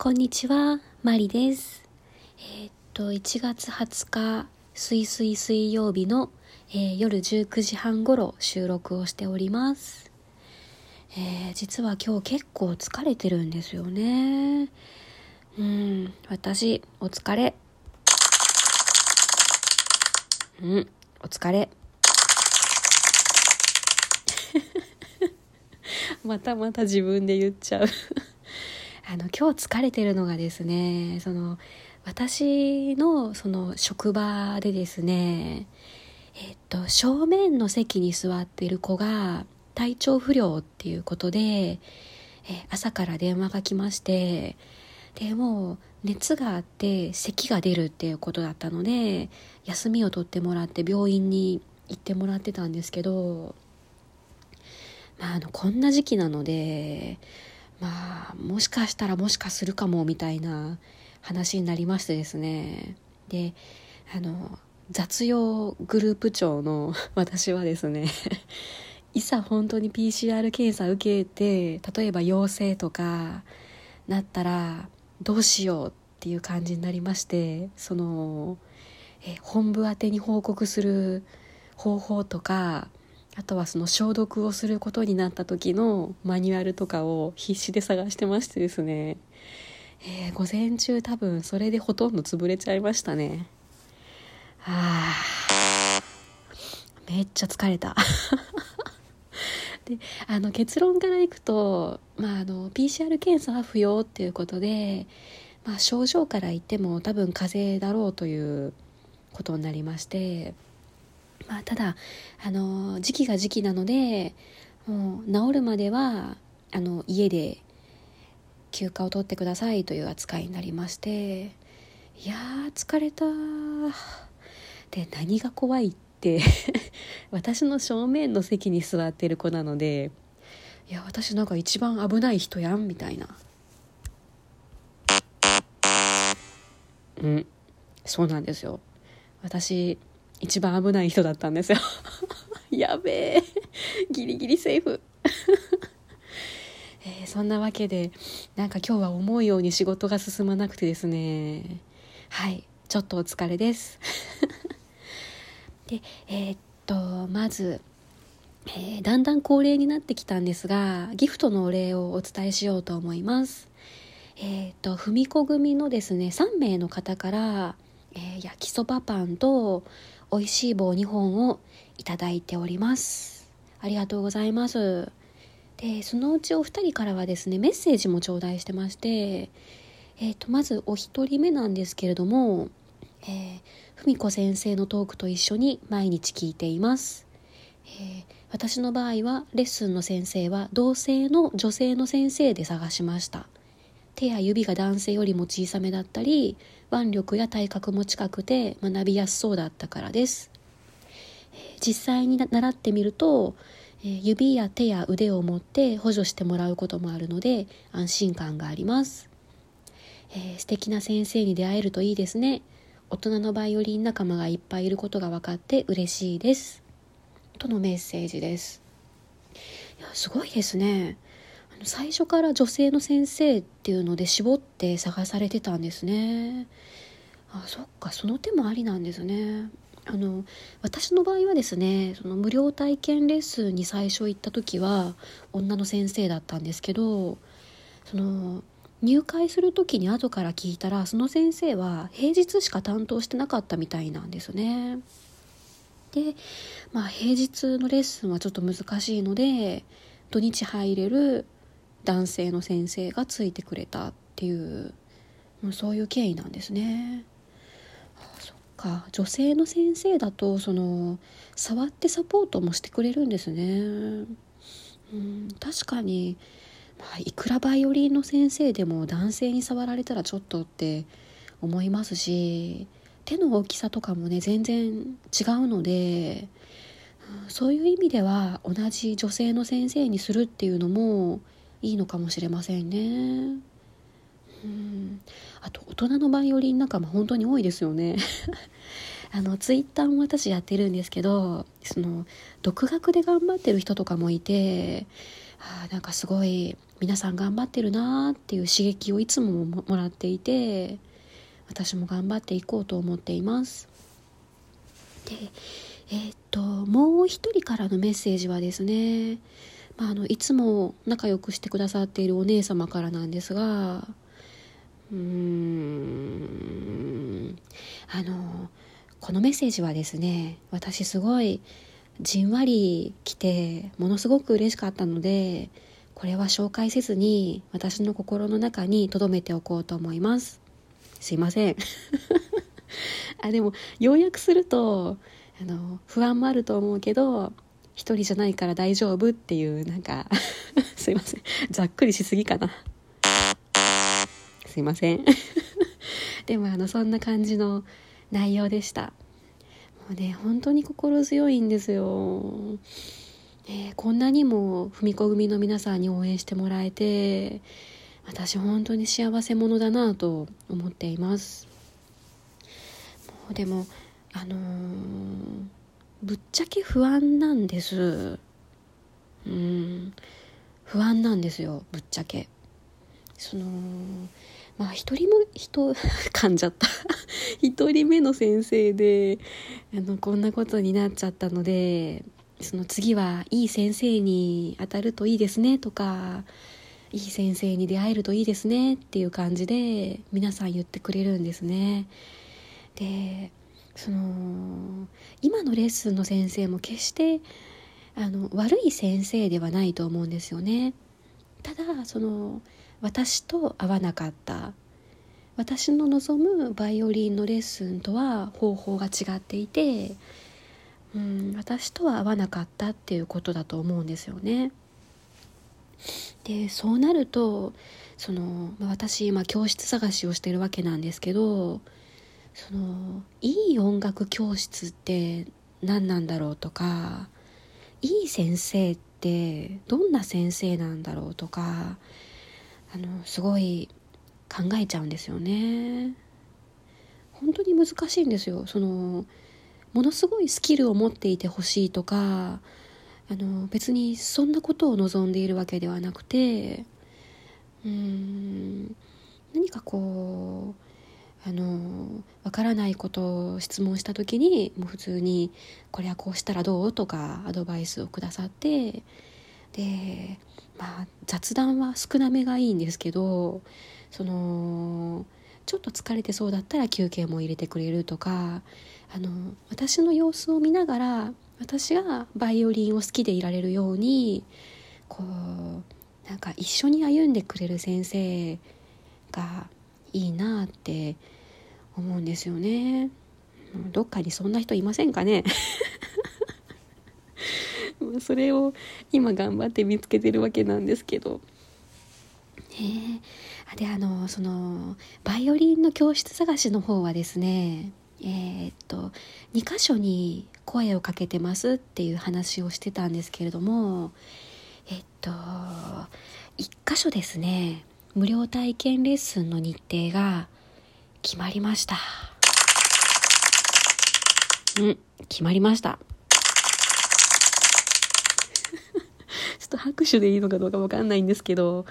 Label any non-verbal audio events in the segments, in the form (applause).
こんにちは、マリです。えーっと、1月20日、水水水曜日の、えー夜19時半頃収録をしております。えー実は今日結構疲れてるんですよね。うん、私、お疲れ。うん、お疲れ。(laughs) またまた自分で言っちゃう。あの今日疲れてるのがですねその私のその職場でですねえっと正面の席に座ってる子が体調不良っていうことでえ朝から電話が来ましてでもう熱があって咳が出るっていうことだったので休みを取ってもらって病院に行ってもらってたんですけどまああのこんな時期なのでまあもしかしたらもしかするかもみたいな話になりましてですね。であの雑用グループ長の (laughs) 私はですねいざ本当に PCR 検査受けて例えば陽性とかなったらどうしようっていう感じになりましてそのえ本部宛てに報告する方法とかあとはその消毒をすることになった時のマニュアルとかを必死で探してましてですね、えー午前中多分それでほとんど潰れちゃいましたね。あめっちゃ疲れた。(laughs) であの結論からいくと、まあ、あの PCR 検査は不要っていうことで、まあ、症状から言っても多分風邪だろうということになりましてまあ、ただあの時期が時期なのでもう治るまではあの家で休暇を取ってくださいという扱いになりましていやー疲れた。で何が怖いって (laughs) 私の正面の席に座ってる子なのでいや私なんか一番危ない人やんみたいな。うん。そうなんですよ。私一番危ない人だったんですよ。(laughs) やべえ。ギリギリセーフ。(laughs) えーそんなわけでなんか今日は思うように仕事が進まなくてですね。はい。ちょっとお疲れです。(laughs) でえーっとまず、えーだんだん恒例になってきたんですがギフトのお礼をお伝えしようと思います。えっと文子組のですね3名の方から、えー焼きそばパンと美味しい棒2本をいただいております。ありがとうございます。でそのうちお二人からはですねメッセージも頂戴してまして、えー、とまずお一人目なんですけれども、えー、文子先生のトークと一緒に毎日聞いています、えー私の場合はレッスンの先生は同性の女性の先生で探しました。手や指が男性よりも小さめだったり腕力や体格も近くて学びやすそうだったからです。実際に習ってみると、え指や手や腕を持って補助してもらうこともあるので安心感があります、えー素敵な先生に出会えるといいですね。大人のバイオリン仲間がいっぱいいることが分かって嬉しいです。とのメッセージです。いやすごいですね。最初から女性の先生っていうので絞って探されてたんですね。あそっかその手もありなんですね。あの私の場合はですねその無料体験レッスンに最初行った時は女の先生だったんですけどその入会する時に後から聞いたらその先生は平日しか担当してなかったみたいなんですね。でまあ平日のレッスンはちょっと難しいので土日入れる男性の先生がついてくれたっていうもうそういう経緯なんですね。あそっか。女性の先生だとその触ってサポートもしてくれるんですね。うん確かに、まあ、いくらバイオリンの先生でも男性に触られたらちょっとって思いますし手の大きさとかもね全然違うのでうんそういう意味では同じ女性の先生にするっていうのもいいのかもしれませんね。うん。あと大人のバイオリン仲間本当に多いですよね。(laughs) あのツイッターも私やってるんですけどその独学で頑張ってる人とかもいてあなんかすごい皆さん頑張ってるなーっていう刺激をいつももらっていて私も頑張っていこうと思っています。でえー、っともう一人からのメッセージはですね、まあ、あのいつも仲良くしてくださっているお姉様からなんですがうーんあのこのメッセージはですね私すごいじんわり来てものすごく嬉しかったのでこれは紹介せずに私の心の中に留めておこうと思います。すいません。(laughs) あでも要約するとあの不安もあると思うけど一人じゃないから大丈夫っていうなんか (laughs) すいません。ざっくりしすぎかな。すいません。(laughs) でもあのそんな感じの内容でした。もうね本当に心強いんですよ、ね、こんなにも踏み子組の皆さんに応援してもらえて私本当に幸せ者だなと思っています。もうでもあのー、ぶっちゃけ不安なんです。うん。不安なんですよぶっちゃけ。そのまあ一人も人 (laughs) 噛んじゃった。(laughs) 一人目の先生であのこんなことになっちゃったのでその次はいい先生に当たるといいですねとかいい先生に出会えるといいですねっていう感じで皆さん言ってくれるんですね。でその今のレッスンの先生も決してあの悪い先生ではないと思うんですよねただその私と合わなかった私の望むバイオリンのレッスンとは方法が違っていて、うん、私とは合わなかったっていうことだと思うんですよね。でそうなるとその、ま、私今教室探しをしてるわけなんですけどそのいい音楽教室って何なんだろうとかいい先生ってどんな先生なんだろうとかあのすごい考えちゃうんですよね。本当に難しいんですよそのものすごいスキルを持っていてほしいとかあの別にそんなことを望んでいるわけではなくてうーん何かこうあのわからないことを質問した時にもう普通に「これはこうしたらどう?」とかアドバイスをくださってでまあ雑談は少なめがいいんですけどそのちょっと疲れてそうだったら休憩も入れてくれるとかあの私の様子を見ながら私がバイオリンを好きでいられるようにこうなんか一緒に歩んでくれる先生がいいなって思うんですよね。どっかにそんな人いませんかね？(laughs) それを今頑張って見つけてるわけなんですけど。ねであのそのバイオリンの教室探しの方はですねえー、っと2箇所に声をかけてますっていう話をしてたんですけれどもえっと1箇所ですね無料体験レッスンの日程が決まりました。うん、決まりました。(laughs) ちょっと拍手でいいのかどうかわかんないんですけど、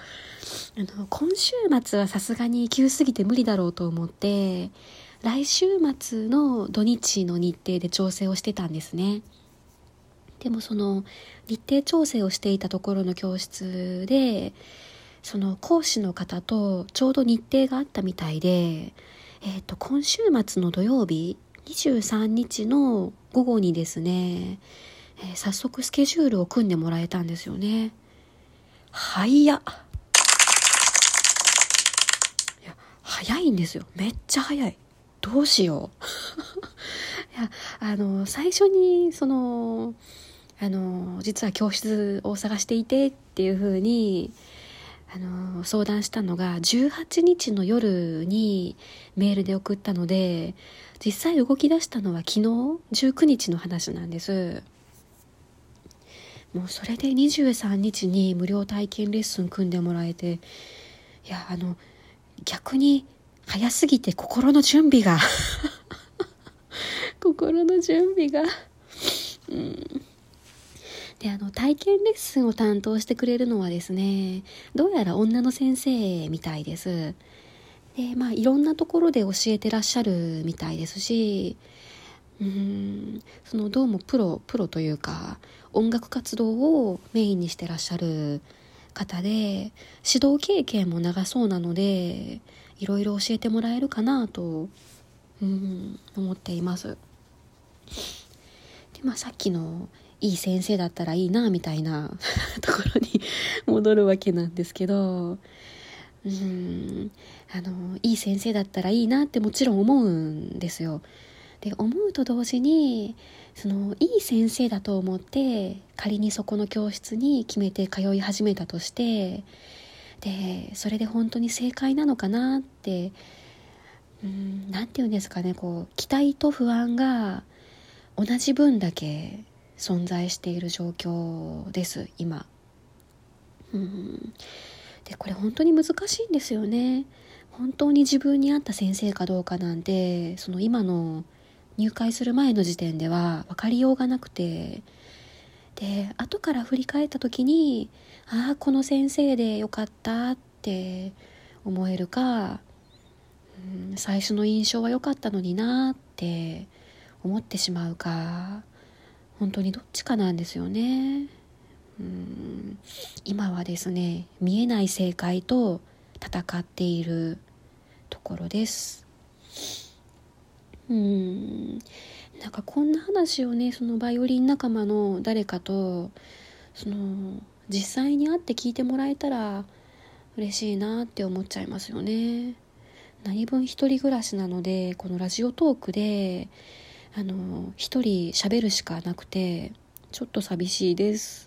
あの、今週末はさすがに急すぎて無理だろうと思って、来週末の土日の日程で調整をしてたんですね。でもその日程調整をしていたところの教室で、その講師の方とちょうど日程があったみたいで、えー、と今週末の土曜日23日の午後にですね、えー、早速スケジュールを組んでもらえたんですよね。早っ。いや、早いんですよ。めっちゃ早い。どうしよう。(laughs) いや、あの、最初に、その、あの、実は教室を探していてっていうふうに、あの相談したのが18日の夜にメールで送ったので実際動き出したのは昨日19日の話なんです。もうそれで23日に無料体験レッスン組んでもらえていやあの逆に早すぎて心の準備が (laughs) 心の準備がうん。であの体験レッスンを担当してくれるのはですねどうやら女の先生みたいですでまあいろんなところで教えてらっしゃるみたいですしうんそのどうもプロプロというか音楽活動をメインにしてらっしゃる方で指導経験も長そうなのでいろいろ教えてもらえるかなとうん思っています。でまあさっきのいい先生だったらいいなみたいな (laughs) ところに (laughs) 戻るわけなんですけどうんあのいい先生だったらいいなってもちろん思うんですよ。で思うと同時にそのいい先生だと思って仮にそこの教室に決めて通い始めたとしてでそれで本当に正解なのかなって何て言うんですかねこう期待と不安が同じ分だけ存在している状況です今。うんでこれ本当に難しいんですよね。本当に自分に合った先生かどうかなんてその今の入会する前の時点では分かりようがなくてで後から振り返った時にああこの先生でよかったって思えるか、うん、最初の印象は良かったのになって思ってしまうか本当にどっちかなんですよね。うん今はですね見えない正解と戦っているところです。うんなんかこんな話をねそのバイオリン仲間の誰かとその実際に会って聞いてもらえたら嬉しいなって思っちゃいますよね。何分一人暮らしなのでこのラジオトークであの一人喋るしかなくてちょっと寂しいです。